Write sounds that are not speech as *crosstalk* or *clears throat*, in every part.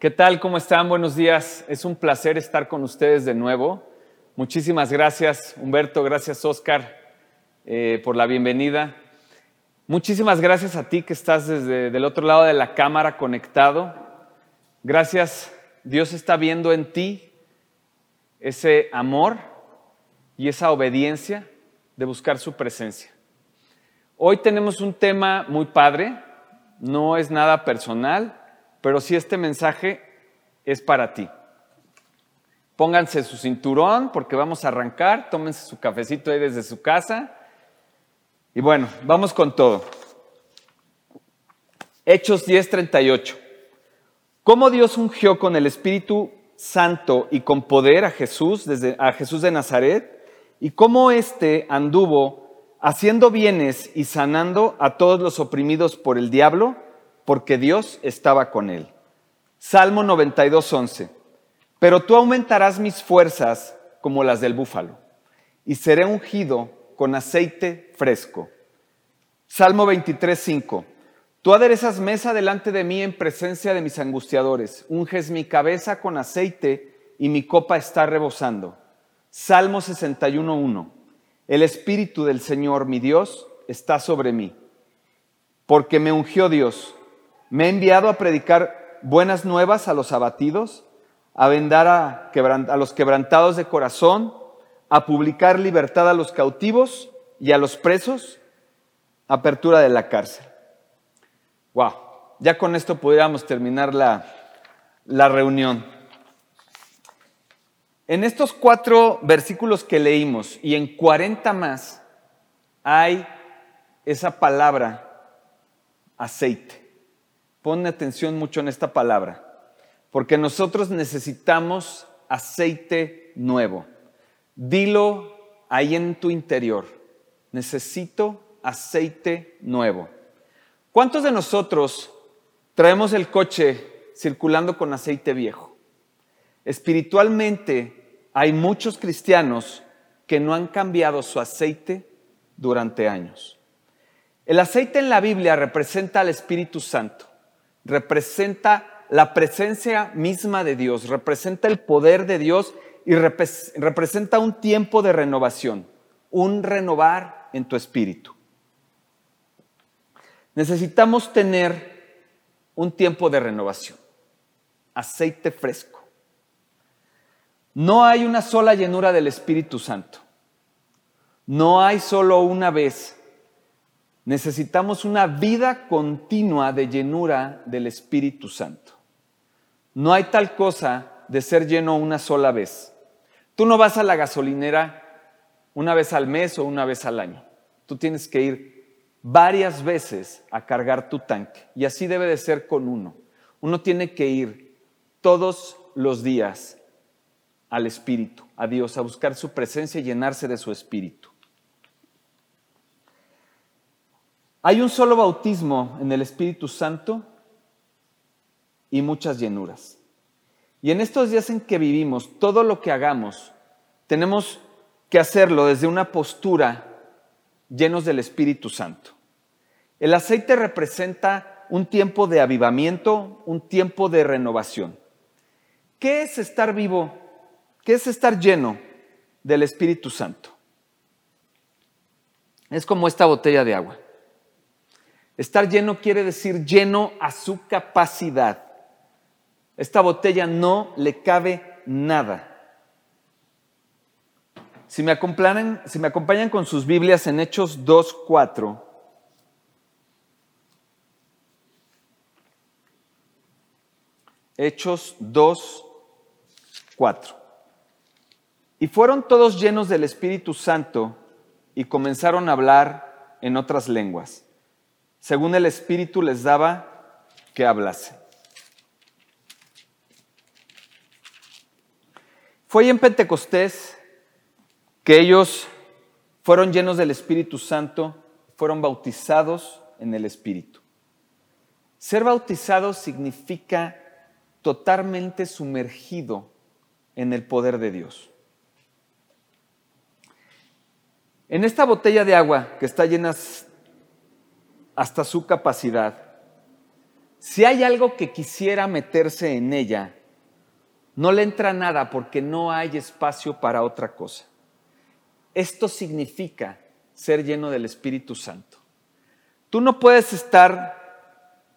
¿Qué tal? ¿Cómo están? Buenos días. Es un placer estar con ustedes de nuevo. Muchísimas gracias, Humberto. Gracias, Oscar, eh, por la bienvenida. Muchísimas gracias a ti que estás desde el otro lado de la cámara conectado. Gracias, Dios está viendo en ti ese amor y esa obediencia de buscar su presencia. Hoy tenemos un tema muy padre, no es nada personal, pero sí este mensaje es para ti. Pónganse su cinturón porque vamos a arrancar, tómense su cafecito ahí desde su casa. Y bueno, vamos con todo. Hechos 10:38. ¿Cómo Dios ungió con el Espíritu Santo y con poder a Jesús, desde, a Jesús de Nazaret? Y cómo éste anduvo haciendo bienes y sanando a todos los oprimidos por el diablo porque Dios estaba con él. Salmo 92.11. Pero tú aumentarás mis fuerzas como las del búfalo, y seré ungido con aceite fresco. Salmo 23.5. Tú aderezas mesa delante de mí en presencia de mis angustiadores, unges mi cabeza con aceite y mi copa está rebosando. Salmo 61.1. El Espíritu del Señor, mi Dios, está sobre mí, porque me ungió Dios me he enviado a predicar buenas nuevas a los abatidos, a vendar a, los quebrantados de corazón, a publicar libertad a los cautivos y a los presos, apertura de la cárcel. Wow, ya con esto podríamos terminar la, la reunión. En estos cuatro versículos que leímos y en 40 más hay esa palabra aceite. Pon atención mucho en esta palabra, porque nosotros necesitamos aceite nuevo. Dilo ahí en tu interior. Necesito aceite nuevo. ¿Cuántos de nosotros traemos el coche circulando con aceite viejo? Espiritualmente hay muchos cristianos que no han cambiado su aceite durante años. El aceite en la Biblia representa al Espíritu Santo representa la presencia misma de Dios, representa el poder de Dios y representa un tiempo de renovación, un renovar en tu espíritu. Necesitamos tener un tiempo de renovación, aceite fresco. No hay una sola llenura del Espíritu Santo. No hay solo una vez Necesitamos una vida continua de llenura del Espíritu Santo. No hay tal cosa de ser lleno una sola vez. Tú no vas a la gasolinera una vez al mes o una vez al año. Tú tienes que ir varias veces a cargar tu tanque. Y así debe de ser con uno. Uno tiene que ir todos los días al Espíritu, a Dios, a buscar su presencia y llenarse de su Espíritu. Hay un solo bautismo en el Espíritu Santo y muchas llenuras. Y en estos días en que vivimos, todo lo que hagamos, tenemos que hacerlo desde una postura llenos del Espíritu Santo. El aceite representa un tiempo de avivamiento, un tiempo de renovación. ¿Qué es estar vivo? ¿Qué es estar lleno del Espíritu Santo? Es como esta botella de agua. Estar lleno quiere decir lleno a su capacidad. Esta botella no le cabe nada. Si me acompañan, con sus Biblias en Hechos 2.4, Hechos 2.4. Y fueron todos llenos del Espíritu Santo y comenzaron a hablar en otras lenguas según el Espíritu les daba que hablase. Fue en Pentecostés que ellos fueron llenos del Espíritu Santo, fueron bautizados en el Espíritu. Ser bautizado significa totalmente sumergido en el poder de Dios. En esta botella de agua que está llena hasta su capacidad. Si hay algo que quisiera meterse en ella, no le entra nada porque no hay espacio para otra cosa. Esto significa ser lleno del Espíritu Santo. Tú no puedes estar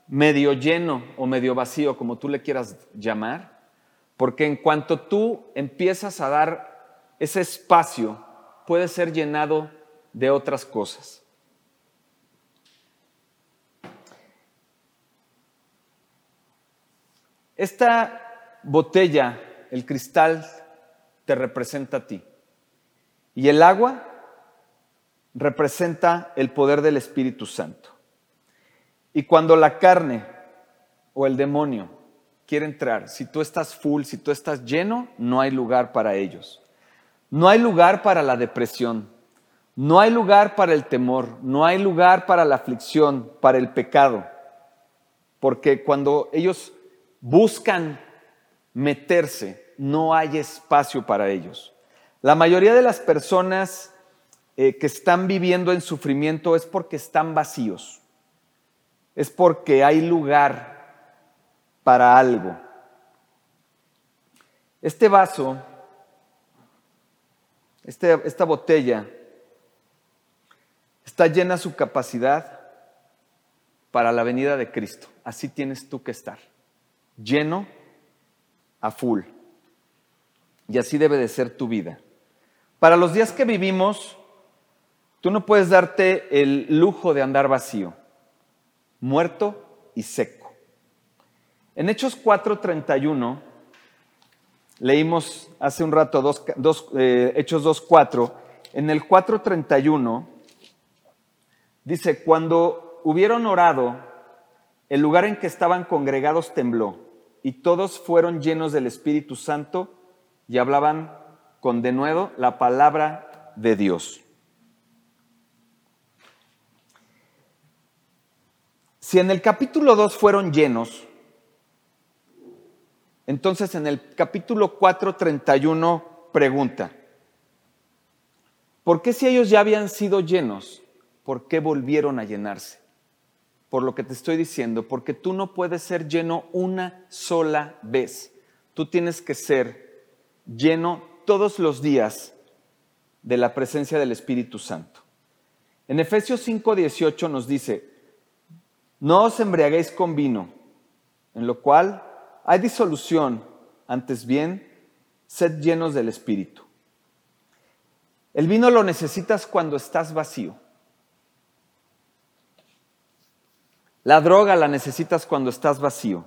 medio lleno o medio vacío, como tú le quieras llamar, porque en cuanto tú empiezas a dar ese espacio, puede ser llenado de otras cosas. Esta botella, el cristal, te representa a ti. Y el agua representa el poder del Espíritu Santo. Y cuando la carne o el demonio quiere entrar, si tú estás full, si tú estás lleno, no hay lugar para ellos. No hay lugar para la depresión, no hay lugar para el temor, no hay lugar para la aflicción, para el pecado. Porque cuando ellos buscan meterse, no hay espacio para ellos. La mayoría de las personas eh, que están viviendo en sufrimiento es porque están vacíos, es porque hay lugar para algo. Este vaso, este, esta botella, está llena su capacidad para la venida de Cristo. Así tienes tú que estar lleno a full. Y así debe de ser tu vida. Para los días que vivimos, tú no puedes darte el lujo de andar vacío, muerto y seco. En Hechos 4:31, leímos hace un rato dos, dos, eh, Hechos 2:4, en el 4:31 dice, cuando hubieron orado, el lugar en que estaban congregados tembló y todos fueron llenos del Espíritu Santo y hablaban con denuedo la palabra de Dios. Si en el capítulo 2 fueron llenos, entonces en el capítulo 4.31 pregunta, ¿por qué si ellos ya habían sido llenos, por qué volvieron a llenarse? Por lo que te estoy diciendo, porque tú no puedes ser lleno una sola vez. Tú tienes que ser lleno todos los días de la presencia del Espíritu Santo. En Efesios 5:18 nos dice, no os embriaguéis con vino, en lo cual hay disolución, antes bien, sed llenos del Espíritu. El vino lo necesitas cuando estás vacío. La droga la necesitas cuando estás vacío.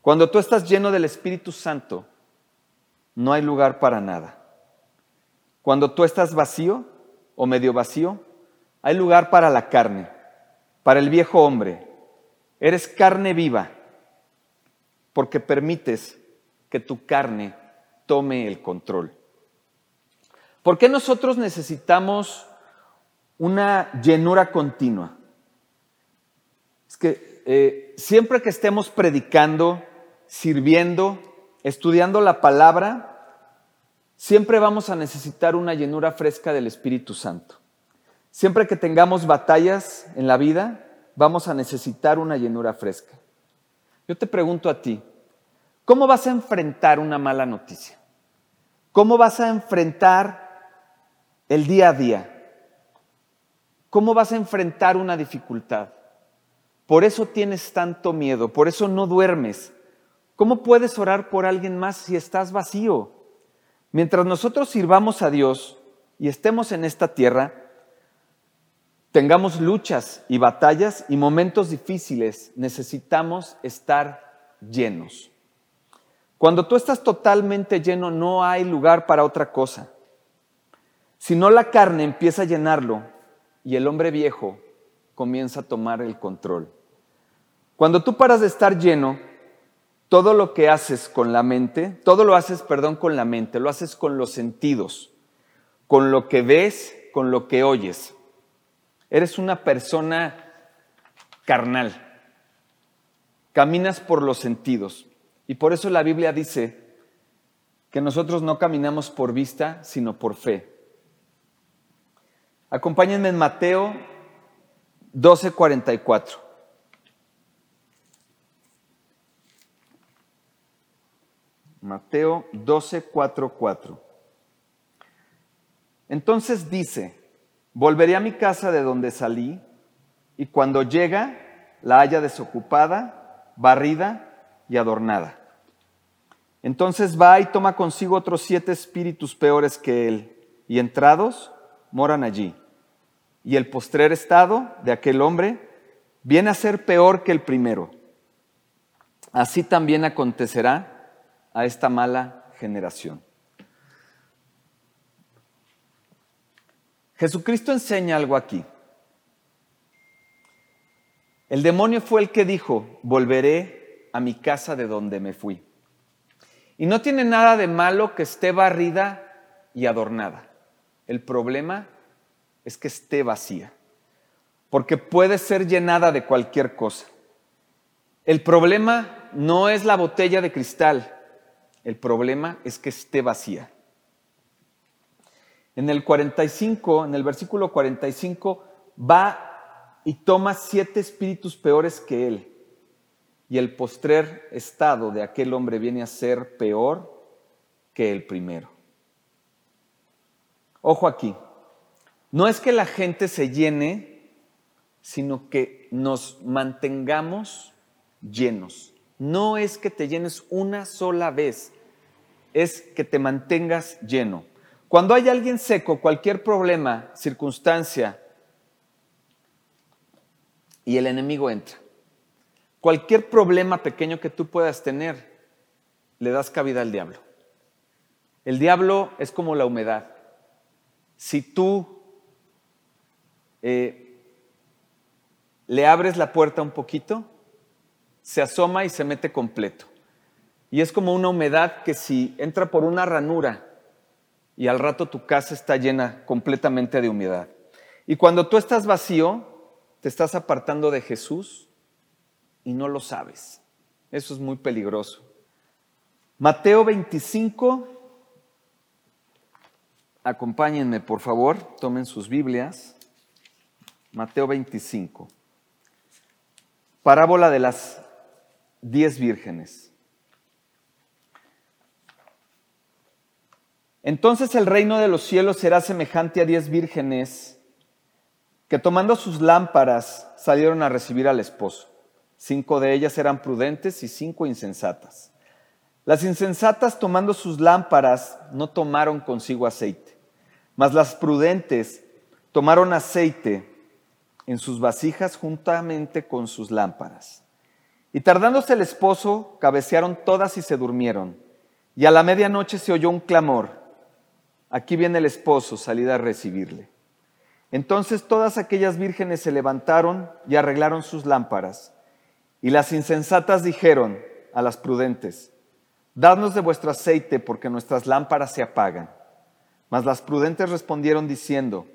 Cuando tú estás lleno del Espíritu Santo, no hay lugar para nada. Cuando tú estás vacío o medio vacío, hay lugar para la carne, para el viejo hombre. Eres carne viva porque permites que tu carne tome el control. ¿Por qué nosotros necesitamos una llenura continua? Que eh, siempre que estemos predicando, sirviendo, estudiando la palabra, siempre vamos a necesitar una llenura fresca del Espíritu Santo. Siempre que tengamos batallas en la vida, vamos a necesitar una llenura fresca. Yo te pregunto a ti, ¿cómo vas a enfrentar una mala noticia? ¿Cómo vas a enfrentar el día a día? ¿Cómo vas a enfrentar una dificultad? Por eso tienes tanto miedo, por eso no duermes. ¿Cómo puedes orar por alguien más si estás vacío? Mientras nosotros sirvamos a Dios y estemos en esta tierra, tengamos luchas y batallas y momentos difíciles, necesitamos estar llenos. Cuando tú estás totalmente lleno, no hay lugar para otra cosa. Si no, la carne empieza a llenarlo y el hombre viejo comienza a tomar el control. Cuando tú paras de estar lleno, todo lo que haces con la mente, todo lo haces, perdón, con la mente, lo haces con los sentidos, con lo que ves, con lo que oyes. Eres una persona carnal. Caminas por los sentidos. Y por eso la Biblia dice que nosotros no caminamos por vista, sino por fe. Acompáñenme en Mateo 12:44. Mateo 12, 4, 4. Entonces dice, volveré a mi casa de donde salí y cuando llega la haya desocupada, barrida y adornada. Entonces va y toma consigo otros siete espíritus peores que él y entrados moran allí. Y el postrer estado de aquel hombre viene a ser peor que el primero. Así también acontecerá a esta mala generación. Jesucristo enseña algo aquí. El demonio fue el que dijo, volveré a mi casa de donde me fui. Y no tiene nada de malo que esté barrida y adornada. El problema es que esté vacía, porque puede ser llenada de cualquier cosa. El problema no es la botella de cristal, el problema es que esté vacía. En el 45, en el versículo 45, va y toma siete espíritus peores que él. Y el postrer estado de aquel hombre viene a ser peor que el primero. Ojo aquí, no es que la gente se llene, sino que nos mantengamos llenos. No es que te llenes una sola vez, es que te mantengas lleno. Cuando hay alguien seco, cualquier problema, circunstancia, y el enemigo entra. Cualquier problema pequeño que tú puedas tener, le das cabida al diablo. El diablo es como la humedad. Si tú eh, le abres la puerta un poquito, se asoma y se mete completo. Y es como una humedad que si entra por una ranura y al rato tu casa está llena completamente de humedad. Y cuando tú estás vacío, te estás apartando de Jesús y no lo sabes. Eso es muy peligroso. Mateo 25, acompáñenme por favor, tomen sus Biblias. Mateo 25. Parábola de las diez vírgenes. Entonces el reino de los cielos será semejante a diez vírgenes que tomando sus lámparas salieron a recibir al esposo. Cinco de ellas eran prudentes y cinco insensatas. Las insensatas tomando sus lámparas no tomaron consigo aceite, mas las prudentes tomaron aceite en sus vasijas juntamente con sus lámparas. Y tardándose el esposo, cabecearon todas y se durmieron. Y a la medianoche se oyó un clamor. Aquí viene el esposo, salida a recibirle. Entonces todas aquellas vírgenes se levantaron y arreglaron sus lámparas. Y las insensatas dijeron a las prudentes, Dadnos de vuestro aceite porque nuestras lámparas se apagan. Mas las prudentes respondieron diciendo,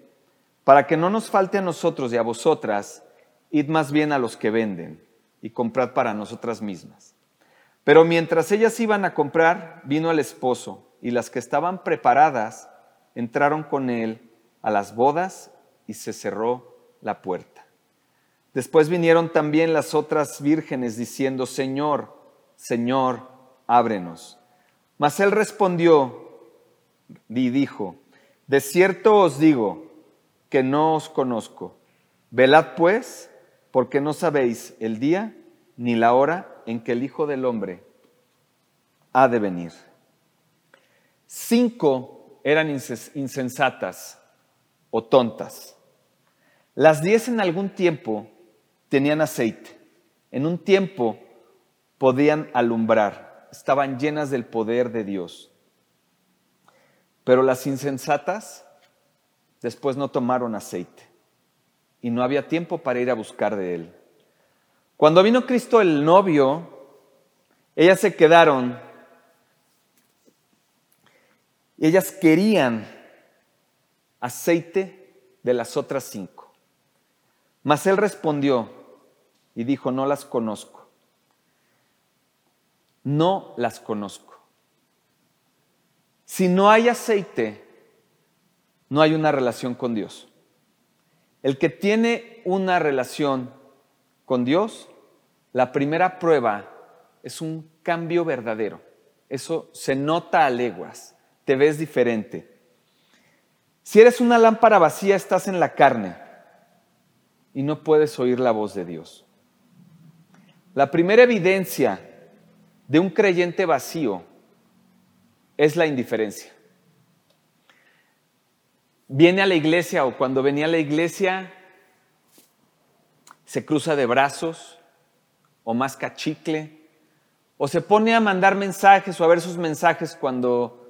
para que no nos falte a nosotros y a vosotras, id más bien a los que venden y comprad para nosotras mismas. Pero mientras ellas iban a comprar, vino el esposo, y las que estaban preparadas entraron con él a las bodas y se cerró la puerta. Después vinieron también las otras vírgenes diciendo, Señor, Señor, ábrenos. Mas él respondió y dijo, de cierto os digo, que no os conozco. Velad pues, porque no sabéis el día ni la hora en que el Hijo del Hombre ha de venir. Cinco eran insensatas o tontas. Las diez en algún tiempo tenían aceite. En un tiempo podían alumbrar. Estaban llenas del poder de Dios. Pero las insensatas Después no tomaron aceite y no había tiempo para ir a buscar de él. Cuando vino Cristo el novio, ellas se quedaron ellas querían aceite de las otras cinco. Mas él respondió y dijo, no las conozco. No las conozco. Si no hay aceite, no hay una relación con Dios. El que tiene una relación con Dios, la primera prueba es un cambio verdadero. Eso se nota a leguas, te ves diferente. Si eres una lámpara vacía, estás en la carne y no puedes oír la voz de Dios. La primera evidencia de un creyente vacío es la indiferencia. Viene a la iglesia o cuando venía a la iglesia se cruza de brazos o más cachicle o se pone a mandar mensajes o a ver sus mensajes cuando,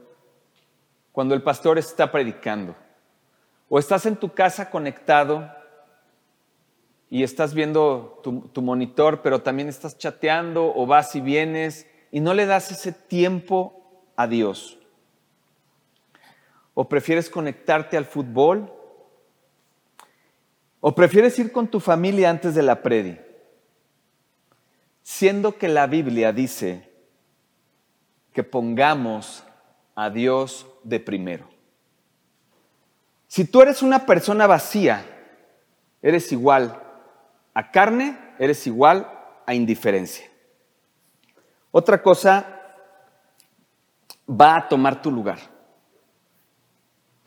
cuando el pastor está predicando. O estás en tu casa conectado y estás viendo tu, monitor, pero también estás chateando o vas y vienes y no le das ese tiempo a Dios. O prefieres conectarte al fútbol. O prefieres ir con tu familia antes de la predi siendo que la Biblia dice que pongamos a Dios de primero. Si tú eres una persona vacía, eres igual a carne, eres igual a indiferencia. Otra cosa va a tomar tu lugar.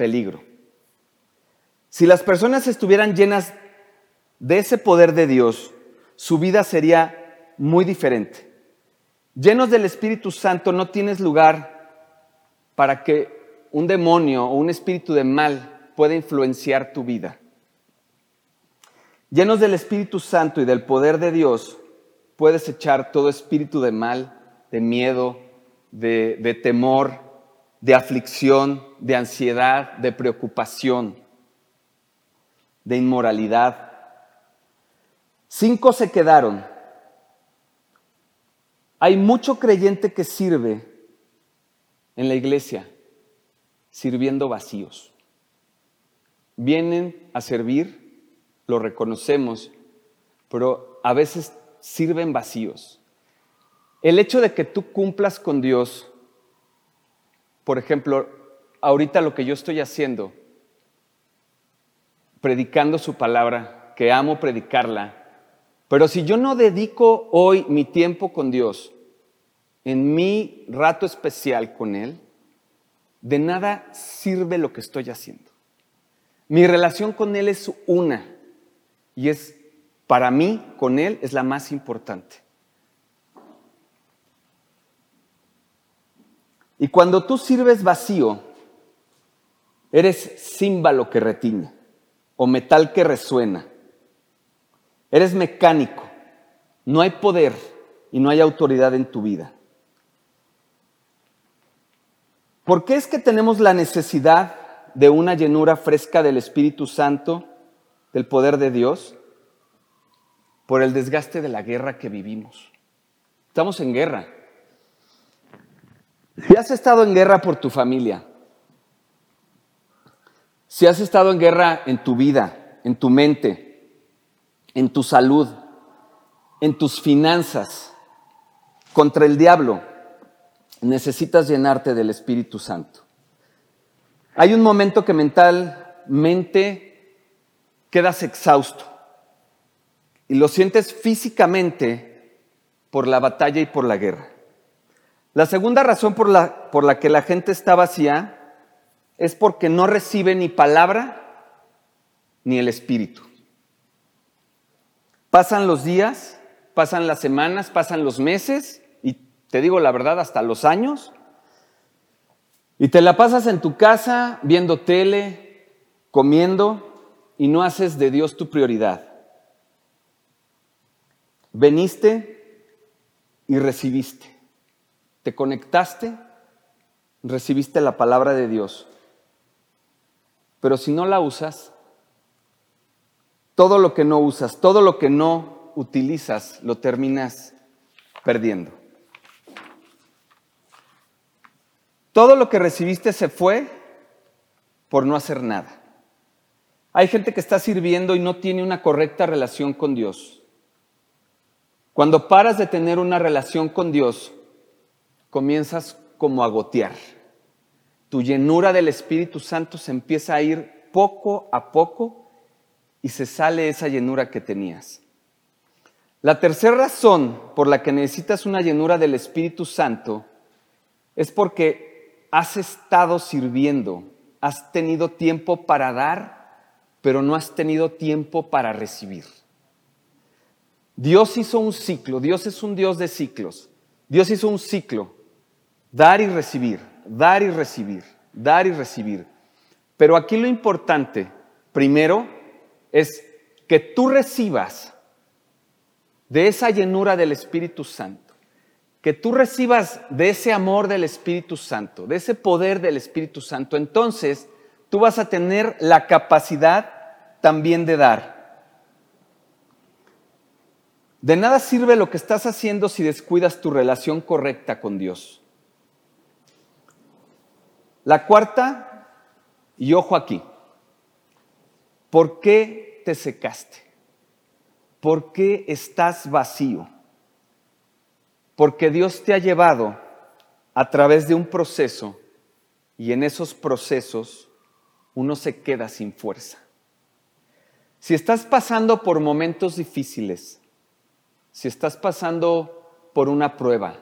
Peligro. Si las personas estuvieran llenas de ese poder de Dios, su vida sería muy diferente. Llenos del Espíritu Santo no tienes lugar para que un demonio o un espíritu de mal pueda influenciar tu vida. Llenos del Espíritu Santo y del poder de Dios, puedes echar todo espíritu de mal, de miedo, de, de temor, de aflicción, de ansiedad, de preocupación, de inmoralidad. Cinco se quedaron hay mucho creyente que sirve en la iglesia sirviendo vacíos. Vienen a servir, lo reconocemos, pero a veces sirven vacíos. El hecho de que tú cumplas con Dios, por ejemplo, ahorita lo que yo estoy haciendo, predicando su palabra, que amo predicarla, pero si yo no dedico hoy mi tiempo con Dios, en mi rato especial con Él, de nada sirve lo que estoy haciendo. Mi relación con Él es una y es, para mí, con Él es la más importante. Y cuando tú sirves vacío, eres címbalo que retiñe o metal que resuena Eres mecánico. No hay poder y no hay autoridad en tu vida. ¿Por qué es que tenemos la necesidad de una llenura fresca del Espíritu Santo, del poder de Dios? Por el desgaste de la guerra que vivimos. Estamos en guerra. Si has estado en guerra por tu familia, si has estado en guerra en tu vida, en tu mente, en tu salud, en tus finanzas, contra el diablo, necesitas llenarte del Espíritu Santo. Hay un momento que mentalmente quedas exhausto y lo sientes físicamente por la batalla y por la guerra. La segunda razón por la, por la que la gente está vacía es porque no recibe ni palabra ni el Espíritu. Pasan los días, pasan las semanas, pasan los meses y te digo la verdad, hasta los años. Y te la pasas en tu casa viendo tele, comiendo y no haces de Dios tu prioridad. Veniste y recibiste. Te conectaste, recibiste la palabra de Dios. Pero si no la usas, todo lo que no usas, todo lo que no utilizas, lo terminas perdiendo. Todo lo que recibiste se fue por no hacer nada. Hay gente que está sirviendo y no tiene una correcta relación con Dios. Cuando paras de tener una relación con Dios, comienzas como a gotear. Tu llenura del Espíritu Santo se empieza a ir poco a poco y se sale esa llenura que tenías. La tercera razón por la que necesitas una llenura del Espíritu Santo es porque has estado sirviendo, has tenido tiempo para dar, pero no has tenido tiempo para recibir. Dios hizo un ciclo, Dios es un Dios de ciclos. Dios hizo un ciclo, dar y recibir, dar y recibir, dar y recibir. Pero aquí lo importante, primero, es que tú recibas de esa llenura del Espíritu Santo, que tú recibas de ese amor del Espíritu Santo, de ese poder del Espíritu Santo, entonces tú vas a tener la capacidad también de dar. De nada sirve lo que estás haciendo si descuidas tu relación correcta con Dios. La cuarta, y ojo aquí, ¿por qué te secaste? ¿Por qué estás vacío? Porque Dios te ha llevado a través de un proceso y en esos procesos uno se queda sin fuerza. Si estás pasando por momentos difíciles, si estás pasando por una prueba,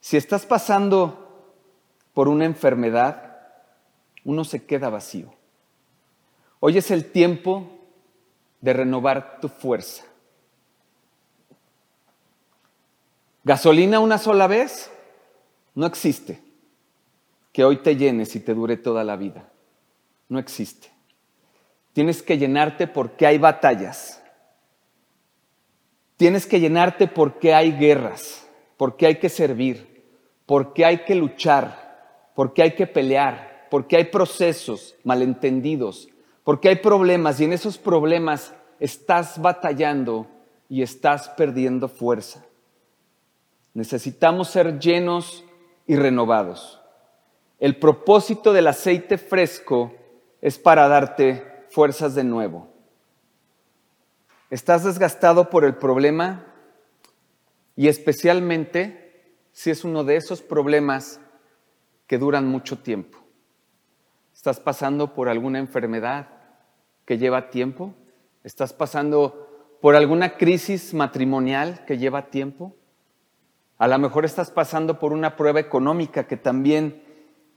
si estás pasando por una enfermedad, uno se queda vacío. Hoy es el tiempo de renovar tu fuerza. ¿Gasolina una sola vez? No existe. Que hoy te llenes y te dure toda la vida. No existe. Tienes que llenarte porque hay batallas. Tienes que llenarte porque hay guerras, porque hay que servir, porque hay que luchar, porque hay que pelear, porque hay procesos malentendidos, porque hay problemas y en esos problemas estás batallando y estás perdiendo fuerza. Necesitamos ser llenos y renovados. El propósito del aceite fresco es para darte fuerzas de nuevo. ¿Estás desgastado por el problema? Y especialmente si es uno de esos problemas que duran mucho tiempo. ¿Estás pasando por alguna enfermedad que lleva tiempo? ¿Estás pasando por alguna crisis matrimonial que lleva tiempo? A lo mejor estás pasando por una prueba económica que también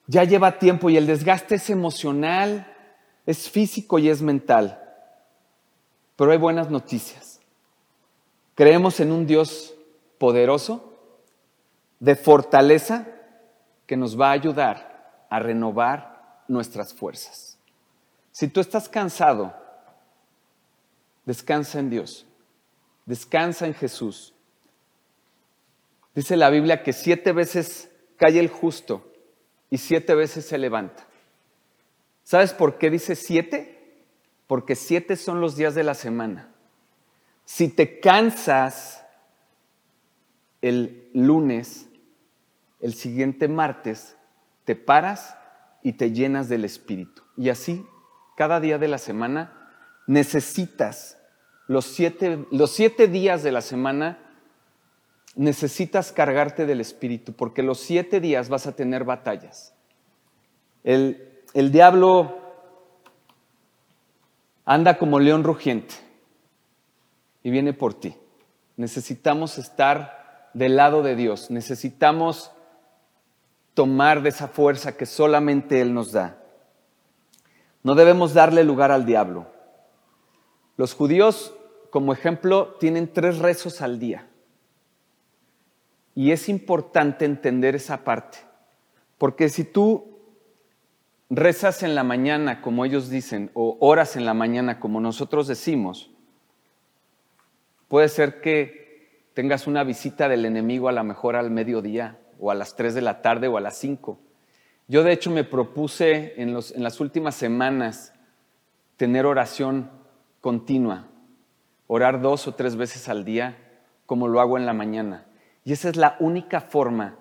ya lleva tiempo y el desgaste es emocional, es físico y es mental. Pero hay buenas noticias. Creemos en un Dios poderoso, de fortaleza, que nos va a ayudar a renovar nuestras fuerzas. Si tú estás cansado, descansa en Dios, descansa en Jesús. Dice la Biblia que siete veces cae el justo y siete veces se levanta. ¿Sabes por qué dice siete? Porque siete son los días de la semana. Si te cansas el lunes, el siguiente martes, te paras y te llenas del Espíritu. Y así, cada día de la semana, necesitas los siete, los siete días de la semana, necesitas cargarte del Espíritu, porque los siete días vas a tener batallas. El, el diablo anda como león rugiente y viene por ti. Necesitamos estar del lado de Dios, necesitamos tomar de esa fuerza que solamente Él nos da. No debemos darle lugar al diablo. Los judíos, como ejemplo, tienen tres rezos al día. Y es importante entender esa parte, porque si tú rezas en la mañana, como ellos dicen, o oras en la mañana, como nosotros decimos, puede ser que tengas una visita del enemigo a lo mejor al mediodía, o a las 3 de la tarde, o a las 5. Yo de hecho me propuse en, en las últimas semanas tener oración continua, orar dos o tres veces al día, como lo hago en la mañana. Y esa es la única forma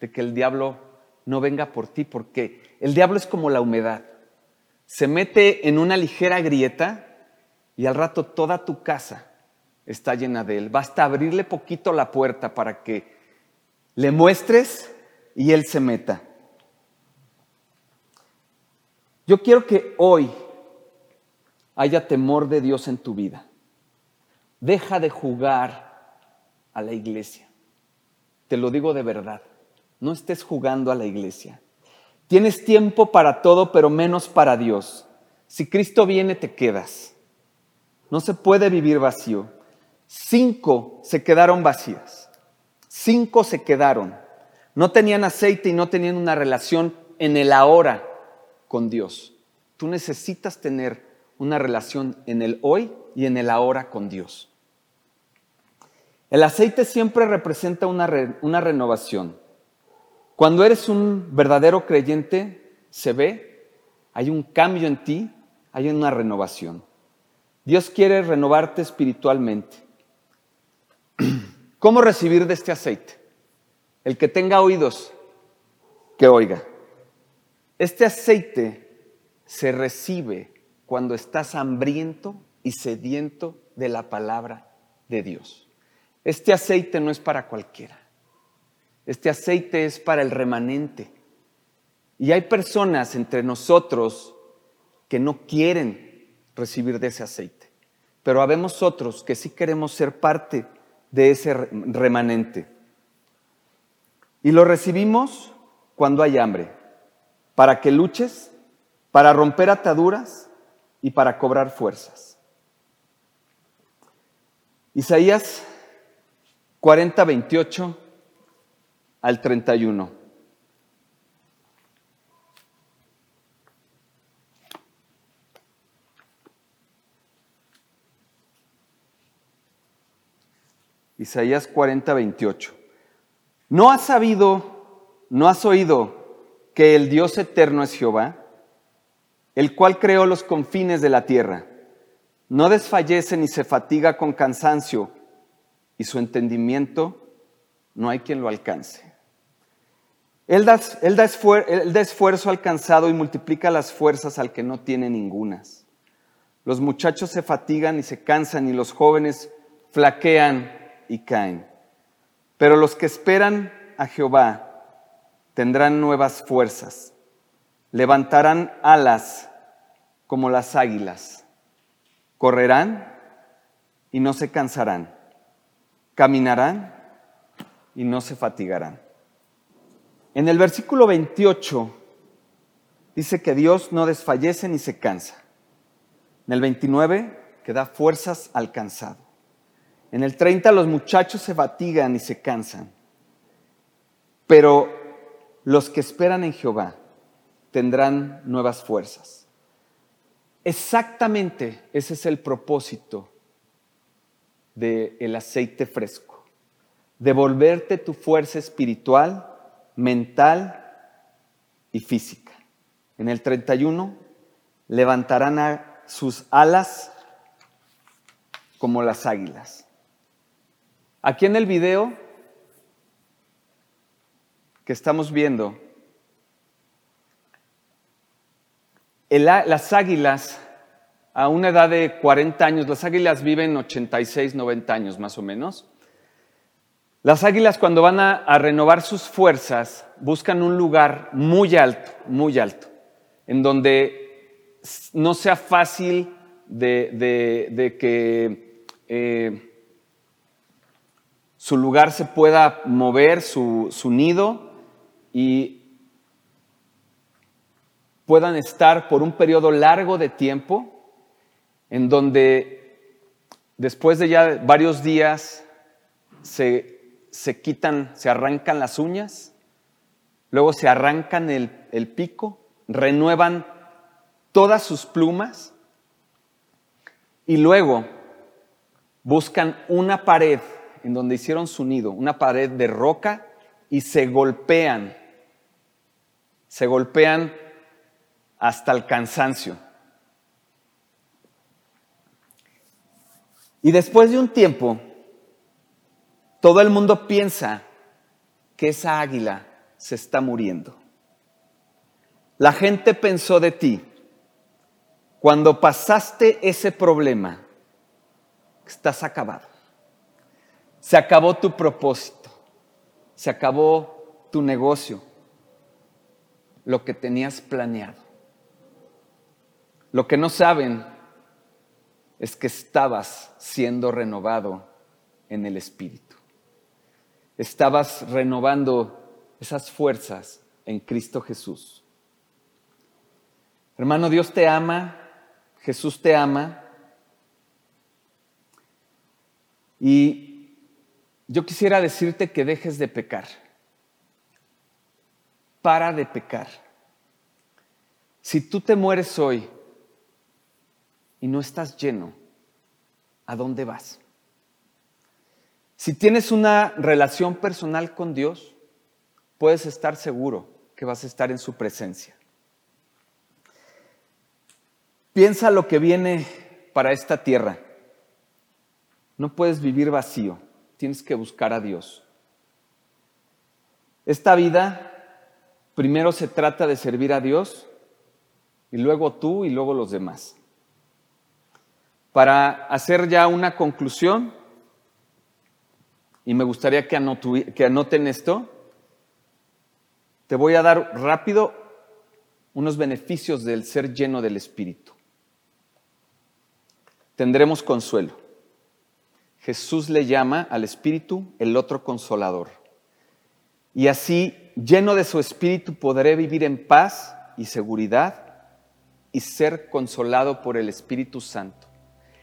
de que el diablo no venga por ti, porque el diablo es como la humedad. Se mete en una ligera grieta y al rato toda tu casa está llena de él. Basta abrirle poquito la puerta para que le muestres y él se meta. Yo quiero que hoy haya temor de Dios en tu vida. Deja de jugar a la iglesia. Te lo digo de verdad. No estés jugando a la iglesia. Tienes tiempo para todo, pero menos para Dios. Si Cristo viene, te quedas. No se puede vivir vacío. Cinco se quedaron vacías. Cinco se quedaron. No tenían aceite y no tenían una relación en el ahora con Dios. Tú necesitas tener una relación en el hoy y en el ahora con Dios. El aceite siempre representa una, una renovación. Cuando eres un verdadero creyente, se ve, hay un cambio en ti, hay una renovación. Dios quiere renovarte espiritualmente. ¿Cómo recibir de este aceite? El que tenga oídos, que oiga. Este aceite se recibe cuando estás hambriento y sediento de la palabra de Dios. Este aceite no es para cualquiera. Este aceite es para el remanente. Y hay personas entre nosotros que no quieren recibir de ese aceite. Pero habemos otros que sí queremos ser parte de ese remanente. Y lo recibimos cuando hay hambre, para que luches, para romper ataduras y para cobrar fuerzas. Isaías 40, 28 al 31. Isaías 40, 28. ¿No has sabido, no has oído que el Dios eterno es Jehová, el cual creó los confines de la tierra? No desfallece ni se fatiga con cansancio, y su entendimiento no hay quien lo alcance. Él da, esfuerzo al cansado y multiplica las fuerzas al que no tiene ningunas. Los muchachos se fatigan y se cansan y los jóvenes flaquean y caen. Pero los que esperan a Jehová tendrán nuevas fuerzas, levantarán alas como las águilas, correrán y no se cansarán, caminarán y no se fatigarán. En el versículo 28 dice que Dios no desfallece ni se cansa. En el 29 que da fuerzas al cansado. En el 30 los muchachos se fatigan y se cansan. Pero los que esperan en Jehová tendrán nuevas fuerzas. Exactamente ese es el propósito del aceite fresco. Devolverte tu fuerza espiritual mental y física. En el 31 levantarán sus alas como las águilas. Aquí en el video que estamos viendo, las águilas a una edad de 40 años, las águilas viven 86, 90 años más o menos. Las águilas cuando van a, renovar sus fuerzas buscan un lugar muy alto, muy alto, en donde no sea fácil de, que eh, su lugar se pueda mover, su, su nido, y puedan estar por un periodo largo de tiempo, en donde después de ya varios días se se quitan, se arrancan las uñas, luego se arrancan el, el pico, renuevan todas sus plumas y luego buscan una pared en donde hicieron su nido, una pared de roca y se golpean, se golpean hasta el cansancio. Y después de un tiempo, todo el mundo piensa que esa águila se está muriendo. La gente pensó de ti, cuando pasaste ese problema, estás acabado. Se acabó tu propósito, se acabó tu negocio, lo que tenías planeado. Lo que no saben es que estabas siendo renovado en el Espíritu estabas renovando esas fuerzas en Cristo Jesús. Hermano, Dios te ama, Jesús te ama. Y yo quisiera decirte que dejes de pecar. Para de pecar. Si tú te mueres hoy y no estás lleno, ¿a dónde vas? Si tienes una relación personal con Dios, puedes estar seguro que vas a estar en su presencia. Piensa lo que viene para esta tierra. No puedes vivir vacío, tienes que buscar a Dios. Esta vida primero se trata de servir a Dios y luego tú y luego los demás. Para hacer ya una conclusión, y me gustaría que, anoten esto, te voy a dar rápido unos beneficios del ser lleno del Espíritu. Tendremos consuelo. Jesús le llama al Espíritu el otro consolador. Y así, lleno de su Espíritu, podré vivir en paz y seguridad y ser consolado por el Espíritu Santo.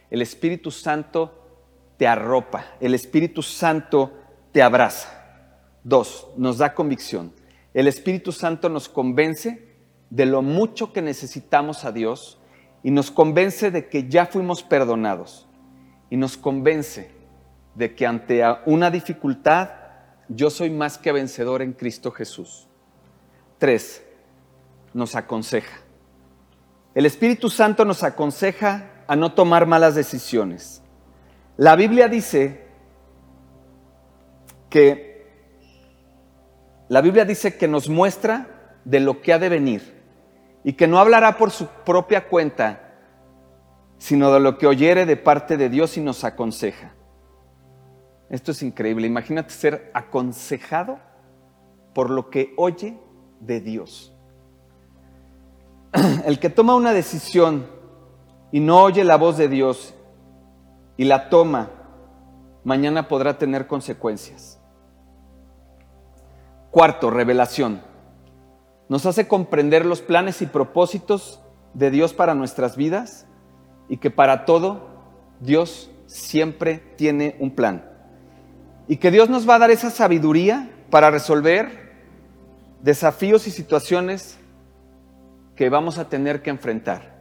El Espíritu Santo te arropa, el Espíritu Santo te abraza. Dos, nos da convicción. El Espíritu Santo nos convence de lo mucho que necesitamos a Dios y nos convence de que ya fuimos perdonados y nos convence de que ante una dificultad yo soy más que vencedor en Cristo Jesús. Tres, nos aconseja. El Espíritu Santo nos aconseja a no tomar malas decisiones. La Biblia dice que la Biblia dice que nos muestra de lo que ha de venir y que no hablará por su propia cuenta, sino de lo que oyere de parte de Dios y nos aconseja. Esto es increíble. Imagínate ser aconsejado por lo que oye de Dios. *clears throat* El que toma una decisión y no oye la voz de Dios y la toma, mañana podrá tener consecuencias. Cuarto, revelación. Nos hace comprender los planes y propósitos de Dios para nuestras vidas y que para todo Dios siempre tiene un plan. Y que Dios nos va a dar esa sabiduría para resolver desafíos y situaciones que vamos a tener que enfrentar.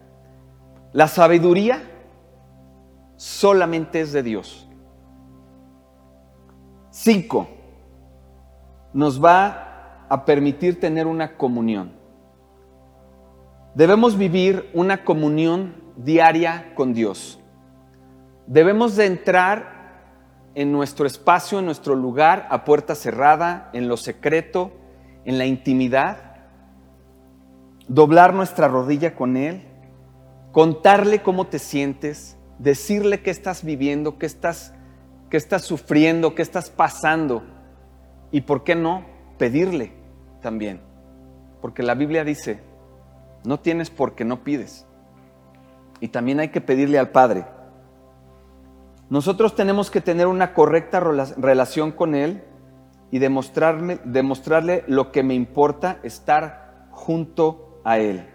La sabiduría solamente es de Dios. Cinco, nos va a permitir tener una comunión. Debemos vivir una comunión diaria con Dios. Debemos de entrar en nuestro espacio, en nuestro lugar, a puerta cerrada, en lo secreto, en la intimidad, doblar nuestra rodilla con Él, contarle cómo te sientes, decirle qué estás viviendo, qué estás, qué estás sufriendo, qué estás pasando. Y por qué no pedirle también. Porque la Biblia dice, no tienes porque no pides. Y también hay que pedirle al Padre. Nosotros tenemos que tener una correcta relación con Él y demostrarle lo que me importa estar junto a Él.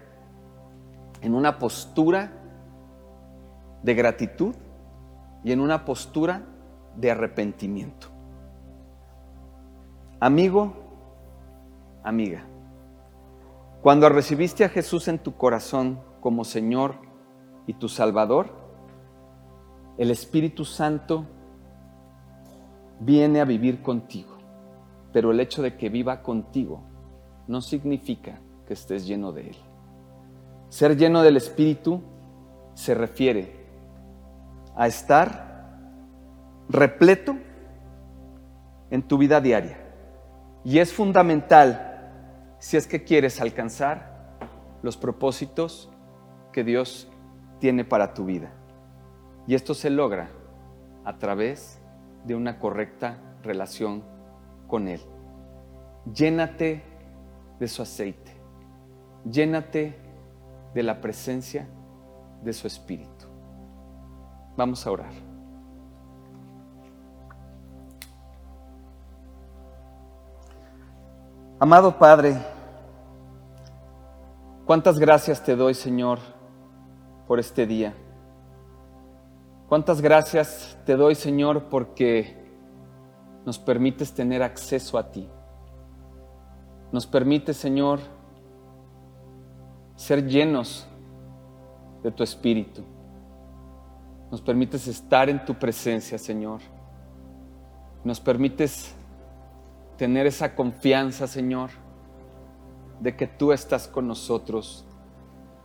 En una postura de gratitud y en una postura de arrepentimiento. Amigo, amiga, cuando recibiste a Jesús en tu corazón como Señor y tu Salvador, el Espíritu Santo viene a vivir contigo, pero el hecho de que viva contigo no significa que estés lleno de Él. Ser lleno del Espíritu se refiere a estar repleto en tu vida diaria. Y es fundamental si es que quieres alcanzar los propósitos que Dios tiene para tu vida. Y esto se logra a través de una correcta relación con Él. Llénate de su aceite. Llénate de la presencia de su Espíritu. Vamos a orar. Amado Padre, cuántas gracias te doy, Señor, por este día. Cuántas gracias te doy, Señor, porque nos permites tener acceso a ti. Nos permite, Señor, ser llenos de tu Espíritu. Nos permites estar en tu presencia, Señor. Nos permites tener esa confianza, Señor, de que tú estás con nosotros,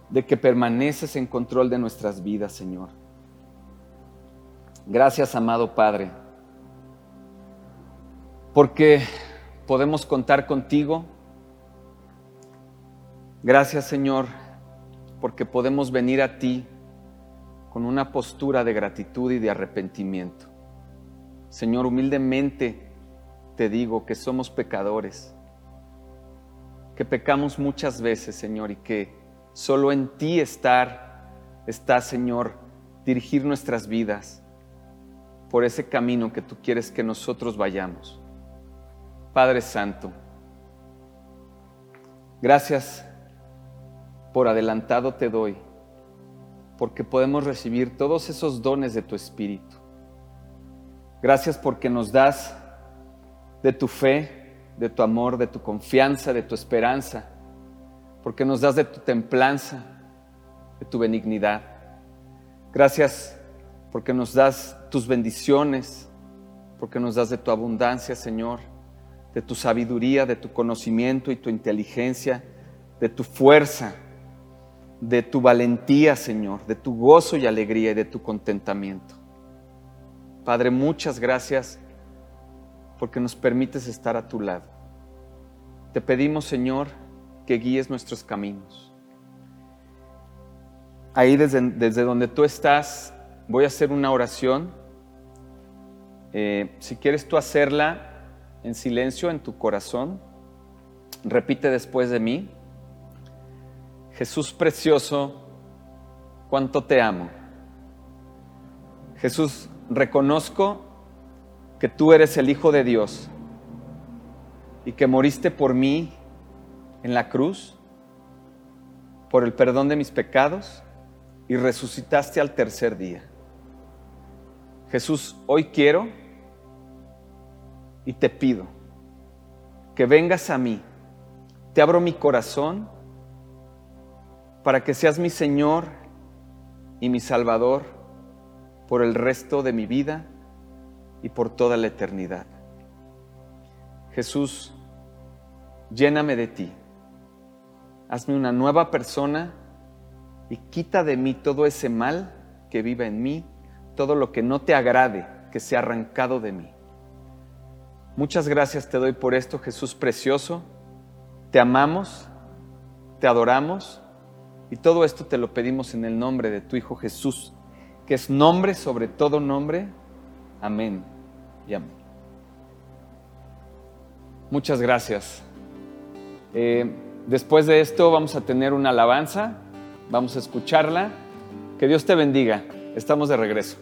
de que permaneces en control de nuestras vidas, Señor. Gracias, amado Padre, porque podemos contar contigo. Gracias, Señor, porque podemos venir a ti con una postura de gratitud y de arrepentimiento. Señor, humildemente te digo que somos pecadores, que pecamos muchas veces, Señor, y que solo en ti estar está, Señor, dirigir nuestras vidas por ese camino que tú quieres que nosotros vayamos. Padre Santo, gracias por adelantado te doy, porque podemos recibir todos esos dones de tu Espíritu. Gracias porque nos das de tu fe, de tu amor, de tu confianza, de tu esperanza, porque nos das de tu templanza, de tu benignidad. Gracias porque nos das tus bendiciones, porque nos das de tu abundancia, Señor, de tu sabiduría, de tu conocimiento y tu inteligencia, de tu fuerza, de tu valentía, Señor, de tu gozo y alegría y de tu contentamiento. Padre, muchas gracias porque nos permites estar a tu lado. Te pedimos, Señor, que guíes nuestros caminos. Ahí desde, desde donde tú estás, voy a hacer una oración. Eh, si quieres tú hacerla en silencio en tu corazón, repite después de mí. Jesús precioso, cuánto te amo. Jesús, reconozco que tú eres el Hijo de Dios y que moriste por mí en la cruz, por el perdón de mis pecados y resucitaste al tercer día. Jesús, hoy quiero y te pido que vengas a mí. Te abro mi corazón para que seas mi Señor y mi Salvador por el resto de mi vida y por toda la eternidad. Jesús, lléname de ti. Hazme una nueva persona y quita de mí todo ese mal que viva en mí todo lo que no te agrade, que sea arrancado de mí. Muchas gracias te doy por esto, Jesús precioso. Te amamos, te adoramos y todo esto te lo pedimos en el nombre de tu Hijo Jesús, que es nombre sobre todo nombre. Amén y amén. Muchas gracias. Eh, después de esto vamos a tener una alabanza, vamos a escucharla. Que Dios te bendiga. Estamos de regreso.